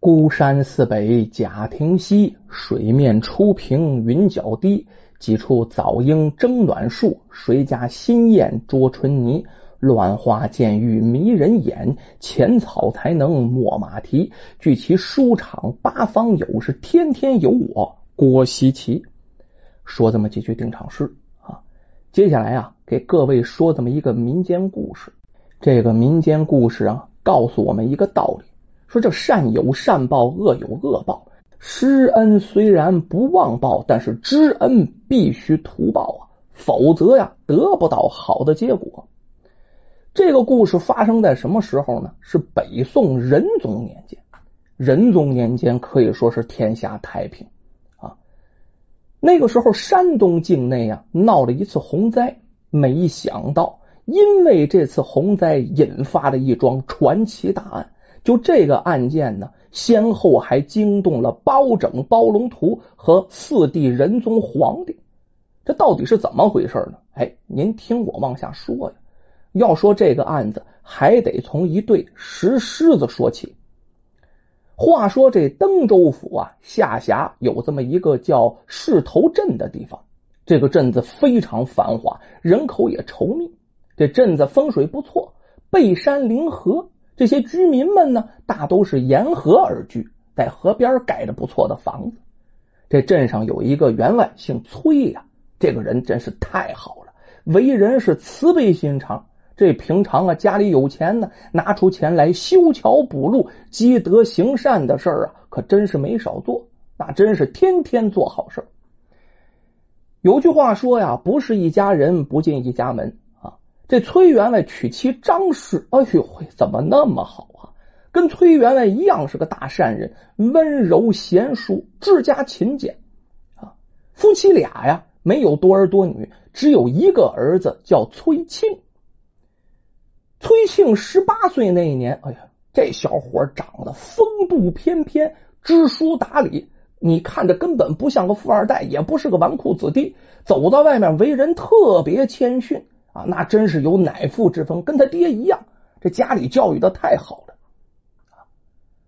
孤山寺北贾亭西，水面初平云脚低。几处早莺争暖树，谁家新燕啄春泥？乱花渐欲迷人眼，浅草才能没马蹄。据其书场八方有，是天天有我郭西奇。说这么几句定场诗啊，接下来啊，给各位说这么一个民间故事。这个民间故事啊，告诉我们一个道理：说这善有善报，恶有恶报。施恩虽然不忘报，但是知恩必须图报啊，否则呀得不到好的结果。这个故事发生在什么时候呢？是北宋仁宗年间。仁宗年间可以说是天下太平啊。那个时候山东境内啊闹了一次洪灾，没想到因为这次洪灾引发了一桩传奇大案。就这个案件呢。先后还惊动了包拯、包龙图和四弟仁宗皇帝，这到底是怎么回事呢？哎，您听我往下说呀。要说这个案子，还得从一对石狮子说起。话说这登州府啊，下辖有这么一个叫市头镇的地方，这个镇子非常繁华，人口也稠密。这镇子风水不错，背山临河。这些居民们呢，大都是沿河而居，在河边盖着不错的房子。这镇上有一个员外，姓崔呀，这个人真是太好了，为人是慈悲心肠。这平常啊，家里有钱呢，拿出钱来修桥补路、积德行善的事儿啊，可真是没少做。那真是天天做好事儿。有句话说呀，不是一家人不进一家门。这崔员外娶妻张氏，哎呦，怎么那么好啊？跟崔员外一样是个大善人，温柔贤淑，治家勤俭啊。夫妻俩呀，没有多儿多女，只有一个儿子，叫崔庆。崔庆十八岁那一年，哎呀，这小伙长得风度翩翩，知书达理，你看着根本不像个富二代，也不是个纨绔子弟，走到外面为人特别谦逊。啊，那真是有乃父之风，跟他爹一样。这家里教育的太好了。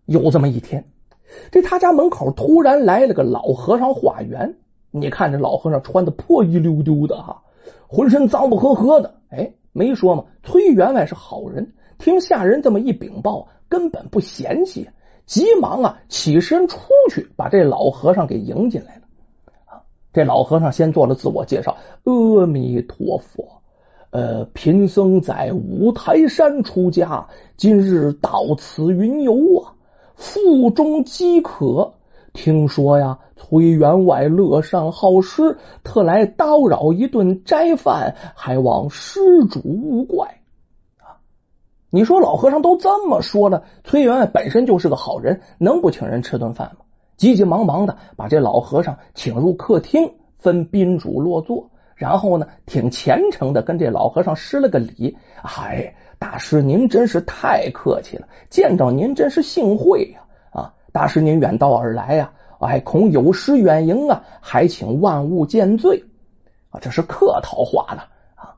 有这么一天，这他家门口突然来了个老和尚化缘。你看这老和尚穿的破衣溜丢的哈，浑身脏不呵呵的。哎，没说嘛，崔员外是好人，听下人这么一禀报，根本不嫌弃，急忙啊起身出去，把这老和尚给迎进来了。这老和尚先做了自我介绍：“阿弥陀佛。”呃，贫僧在五台山出家，今日到此云游啊，腹中饥渴，听说呀，崔员外乐善好施，特来叨扰一顿斋饭，还望施主勿怪啊。你说老和尚都这么说了，崔员外本身就是个好人，能不请人吃顿饭吗？急急忙忙的把这老和尚请入客厅，分宾主落座。然后呢，挺虔诚的跟这老和尚施了个礼。哎，大师您真是太客气了，见着您真是幸会呀！啊，大师您远道而来呀，哎，恐有失远迎啊，还请万物见罪啊！这是客套话了啊。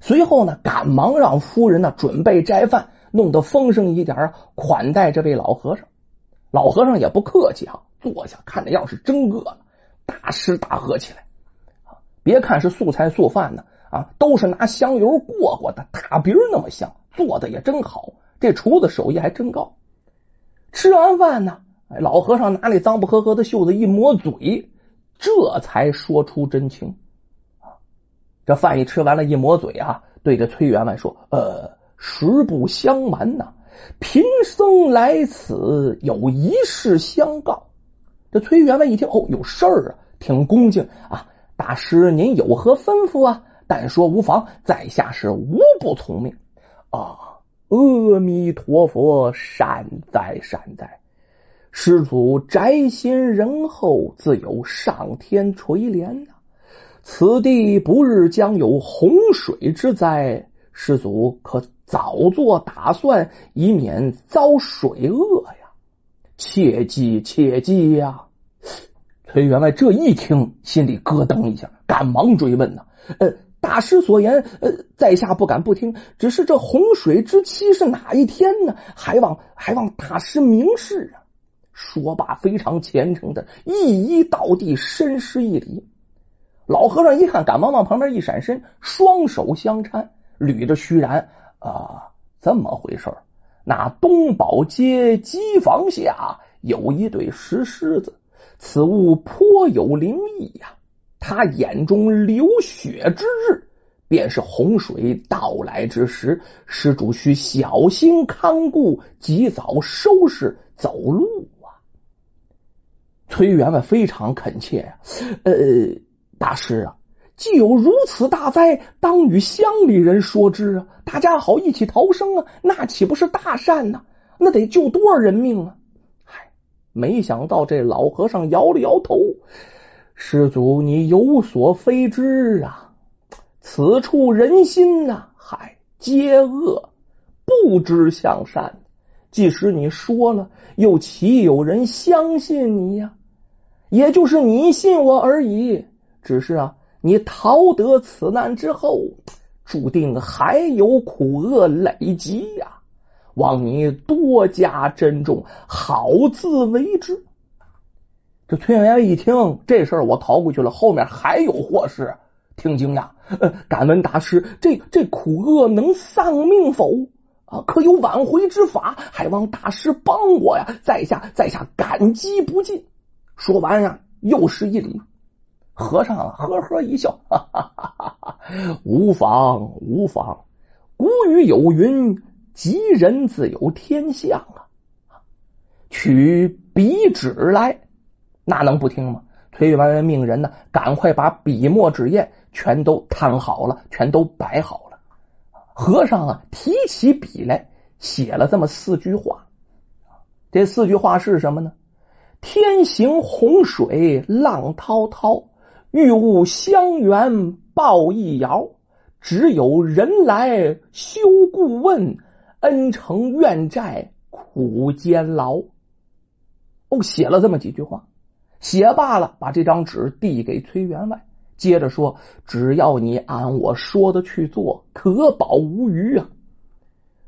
随后呢，赶忙让夫人呢准备斋饭，弄得丰盛一点啊，款待这位老和尚。老和尚也不客气啊，坐下看着样是真饿了，大吃大喝起来。别看是素菜素饭呢，啊，都是拿香油过过的，大饼那么香，做的也真好。这厨子手艺还真高。吃完饭呢，老和尚拿那脏不呵呵的袖子一抹嘴，这才说出真情。啊，这饭一吃完了，一抹嘴啊，对着崔员外说：“呃，实不相瞒呐，贫僧来此有一事相告。”这崔员外一听，哦，有事儿啊，挺恭敬啊。大师，您有何吩咐啊？但说无妨，在下是无不从命。啊，阿弥陀佛，善哉善哉。施主宅心仁厚，自有上天垂怜呐。此地不日将有洪水之灾，施主可早做打算，以免遭水厄呀。切记，切记呀。裴员外这一听，心里咯噔一下，赶忙追问：“呢，呃，大师所言，呃，在下不敢不听。只是这洪水之期是哪一天呢？还望还望大师明示啊！”说罢，非常虔诚的一一倒地，深施一礼。老和尚一看，赶忙往旁边一闪身，双手相搀，捋着虚然啊，这么回事那东宝街机房下有一对石狮子，此物颇有灵异呀。他眼中流血之日，便是洪水到来之时，施主需小心看顾，及早收拾走路啊。崔员外非常恳切呀，呃，大师啊，既有如此大灾，当与乡里人说之啊，大家好一起逃生啊，那岂不是大善呢？那得救多少人命啊？没想到这老和尚摇了摇头，师祖你有所非知啊，此处人心呐，嗨，皆恶，不知向善。即使你说了，又岂有人相信你呀？也就是你信我而已，只是啊，你逃得此难之后，注定还有苦厄累积呀，望你多加珍重，好自为之。这崔员外一听这事儿，我逃过去了，后面还有祸事，挺惊讶。呃，敢问大师，这这苦厄能丧命否？啊，可有挽回之法？还望大师帮我呀！在下在下感激不尽。说完呀，又是一礼。和尚呵呵一笑，哈哈哈哈，无妨无妨。古语有云：“吉人自有天相啊。”取笔纸来，那能不听吗？崔员外命人呢，赶快把笔墨纸砚全都摊好了，全都摆好了。和尚啊，提起笔来，写了这么四句话。这四句话是什么呢？天行洪水浪滔滔，欲物相援报一遥。只有人来修故问，恩成怨债苦煎劳。哦，写了这么几句话，写罢了，把这张纸递给崔员外，接着说：“只要你按我说的去做，可保无虞啊。”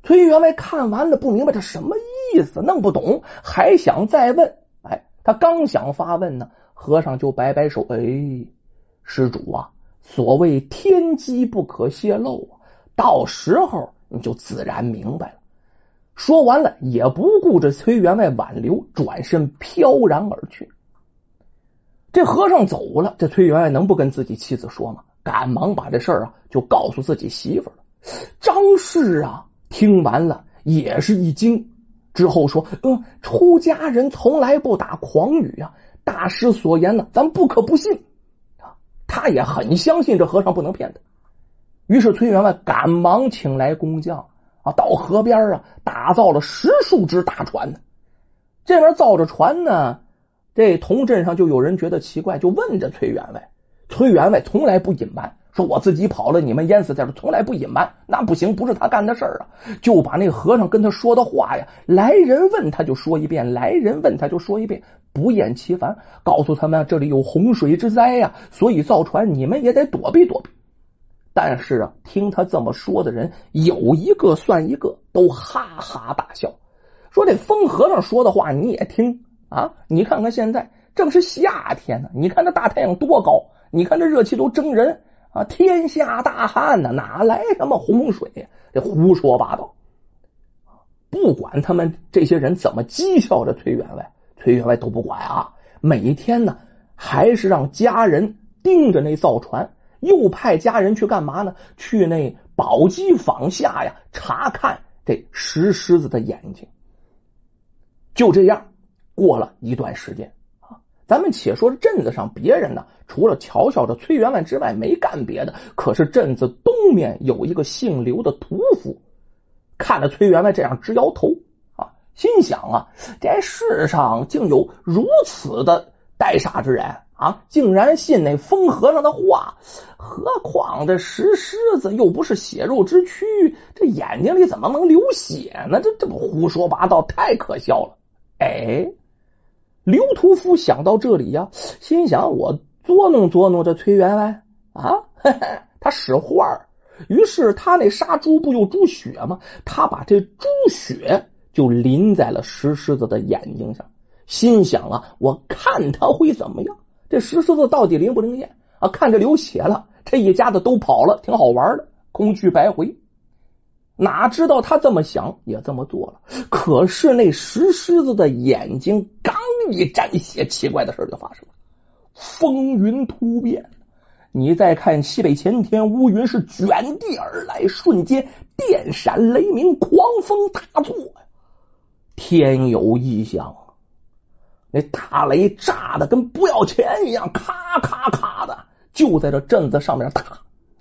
崔员外看完了，不明白这什么意思，弄不懂，还想再问。哎他刚想发问呢，和尚就摆摆手：“哎，施主啊，所谓天机不可泄露啊，到时候你就自然明白了。”说完了，也不顾着崔员外挽留，转身飘然而去。这和尚走了，这崔员外能不跟自己妻子说吗？赶忙把这事儿啊就告诉自己媳妇了。张氏啊，听完了也是一惊。之后说：“嗯，出家人从来不打诳语啊，大师所言呢，咱不可不信啊。”他也很相信这和尚不能骗他。于是崔员外赶忙请来工匠啊，到河边啊打造了十数只大船呢。这边造着船呢，这同镇上就有人觉得奇怪，就问着崔员外。崔员外从来不隐瞒。说我自己跑了，你们淹死在这，从来不隐瞒。那不行，不是他干的事儿啊！就把那和尚跟他说的话呀，来人问他就说一遍，来人问他就说一遍，不厌其烦，告诉他们这里有洪水之灾呀，所以造船你们也得躲避躲避。但是啊，听他这么说的人有一个算一个，都哈哈大笑，说这疯和尚说的话你也听啊？你看看现在正是夏天呢，你看这大太阳多高，你看这热气都蒸人。啊！天下大旱呢，哪来什么洪水呀？这胡说八道！不管他们这些人怎么讥笑着崔员外，崔员外都不管啊。每天呢，还是让家人盯着那造船，又派家人去干嘛呢？去那宝鸡坊下呀，查看这石狮子的眼睛。就这样过了一段时间啊。咱们且说镇子上别人呢，除了嘲笑着崔员外之外，没干别的。可是镇子东面有一个姓刘的屠夫，看着崔员外这样直摇头啊，心想啊，这世上竟有如此的呆傻之人啊，竟然信那疯和尚的话。何况这石狮子又不是血肉之躯，这眼睛里怎么能流血呢？这这不胡说八道，太可笑了！哎。刘屠夫想到这里呀，心想：我捉弄捉弄这崔员外啊，他使坏。于是他那杀猪不有猪血吗？他把这猪血就淋在了石狮子的眼睛上，心想啊，我看他会怎么样？这石狮子到底灵不灵验啊？看着流血了，这一家子都跑了，挺好玩的，空去白回。哪知道他这么想，也这么做了。可是那石狮子的眼睛刚一沾血，奇怪的事就发生了，风云突变。你再看西北前天，乌云是卷地而来，瞬间电闪雷鸣，狂风大作！天有异象，那大雷炸的跟不要钱一样，咔咔咔的，就在这镇子上面打。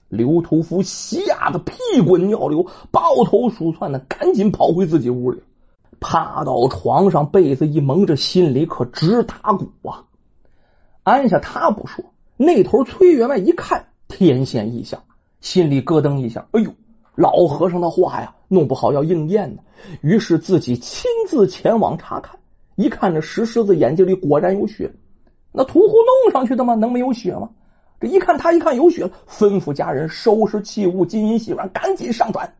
刘屠夫吓得屁滚尿流，抱头鼠窜的，赶紧跑回自己屋里，趴到床上，被子一蒙着，心里可直打鼓啊！按下他不说，那头崔员外一看天现异象，心里咯噔一下，哎呦，老和尚的话呀，弄不好要应验呢。于是自己亲自前往查看，一看这石狮子眼睛里果然有血，那屠户弄上去的吗？能没有血吗？这一看，他一看有血，吩咐家人收拾器物、金银细软，赶紧上船。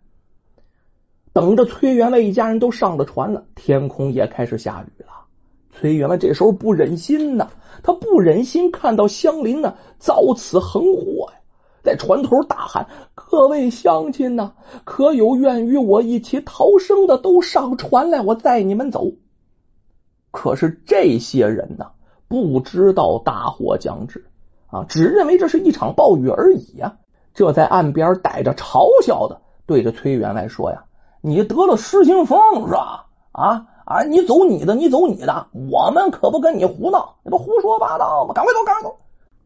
等着崔员外一家人都上了船了，天空也开始下雨了。崔员外这时候不忍心呐，他不忍心看到乡邻呢遭此横祸呀，在船头大喊：“各位乡亲呐，可有愿与我一起逃生的，都上船来，我载你们走。”可是这些人呢，不知道大祸将至。啊，只认为这是一场暴雨而已呀！这在岸边带着嘲笑的对着崔员外说：“呀，你得了失心疯是吧？啊啊，你走你的，你走你的，我们可不跟你胡闹，你不胡说八道吗？赶快走，赶快走！”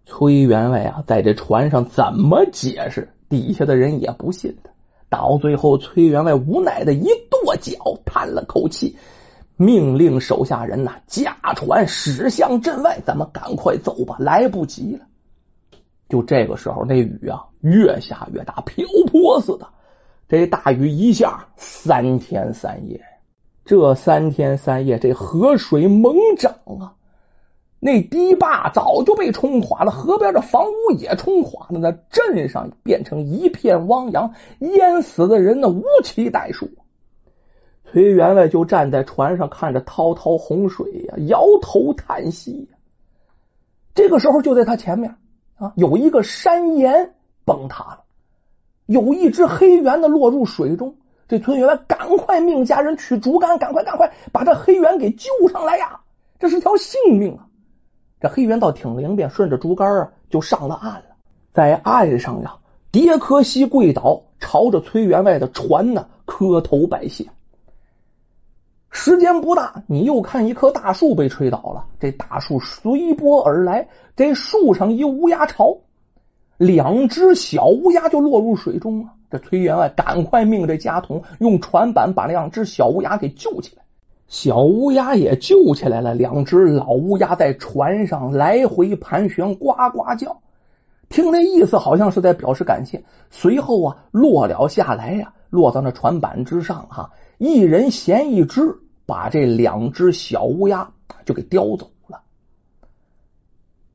崔员外啊，在这船上怎么解释，底下的人也不信他。到最后，崔员外无奈的一跺脚，叹了口气。命令手下人呐，驾船驶向镇外，咱们赶快走吧，来不及了。就这个时候，那雨啊越下越大，瓢泼似的。这大雨一下三天三夜，这三天三夜，这河水猛涨啊！那堤坝早就被冲垮了，河边的房屋也冲垮了，那镇上变成一片汪洋，淹死的人呢无其代数。崔员外就站在船上，看着滔滔洪水呀，摇头叹息呀。这个时候，就在他前面。啊，有一个山岩崩塌了，有一只黑猿的落入水中。这村员外赶快命家人取竹竿，赶快赶快把这黑猿给救上来呀！这是条性命啊！这黑猿倒挺灵便，顺着竹竿啊就上了岸了。在岸上呀，迭柯西跪倒，朝着崔员外的船呢磕头拜谢。时间不大，你又看一棵大树被吹倒了，这大树随波而来，这树上一乌鸦巢，两只小乌鸦就落入水中了。这崔员外赶快命这家童用船板把两只小乌鸦给救起来，小乌鸦也救起来了。两只老乌鸦在船上来回盘旋，呱呱叫，听那意思好像是在表示感谢。随后啊，落了下来呀，落到那船板之上哈，一人衔一只。把这两只小乌鸦就给叼走了。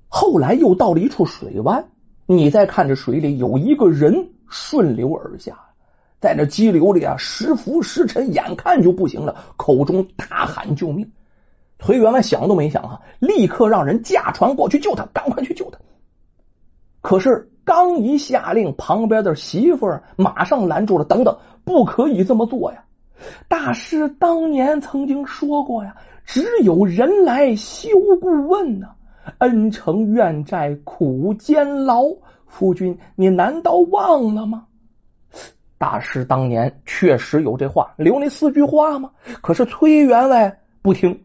后来又到了一处水湾，你再看这水里有一个人顺流而下，在那激流里啊，时浮时沉，眼看就不行了，口中大喊救命。崔员外想都没想啊，立刻让人驾船过去救他，赶快去救他。可是刚一下令，旁边的媳妇马上拦住了：“等等，不可以这么做呀！”大师当年曾经说过呀：“只有人来休故问呢，恩成怨债苦煎劳。”夫君，你难道忘了吗？大师当年确实有这话，留那四句话吗？可是崔员外不听，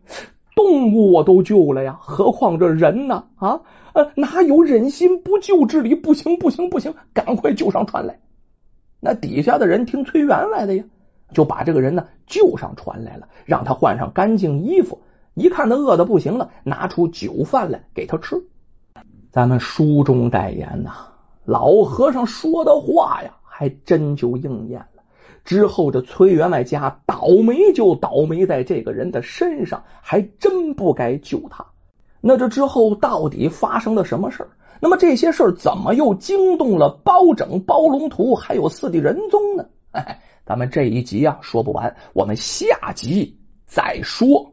动物我都救了呀，何况这人呢？啊，呃，哪有忍心不救之理？不行，不行，不行，赶快救上船来！那底下的人听崔员外的呀。就把这个人呢救上船来了，让他换上干净衣服。一看他饿的不行了，拿出酒饭来给他吃。咱们书中代言呐，老和尚说的话呀，还真就应验了。之后这崔员外家倒霉就倒霉在这个人的身上，还真不该救他。那这之后到底发生了什么事？那么这些事怎么又惊动了包拯、包龙图还有四弟仁宗呢？哎。咱们这一集啊说不完，我们下集再说。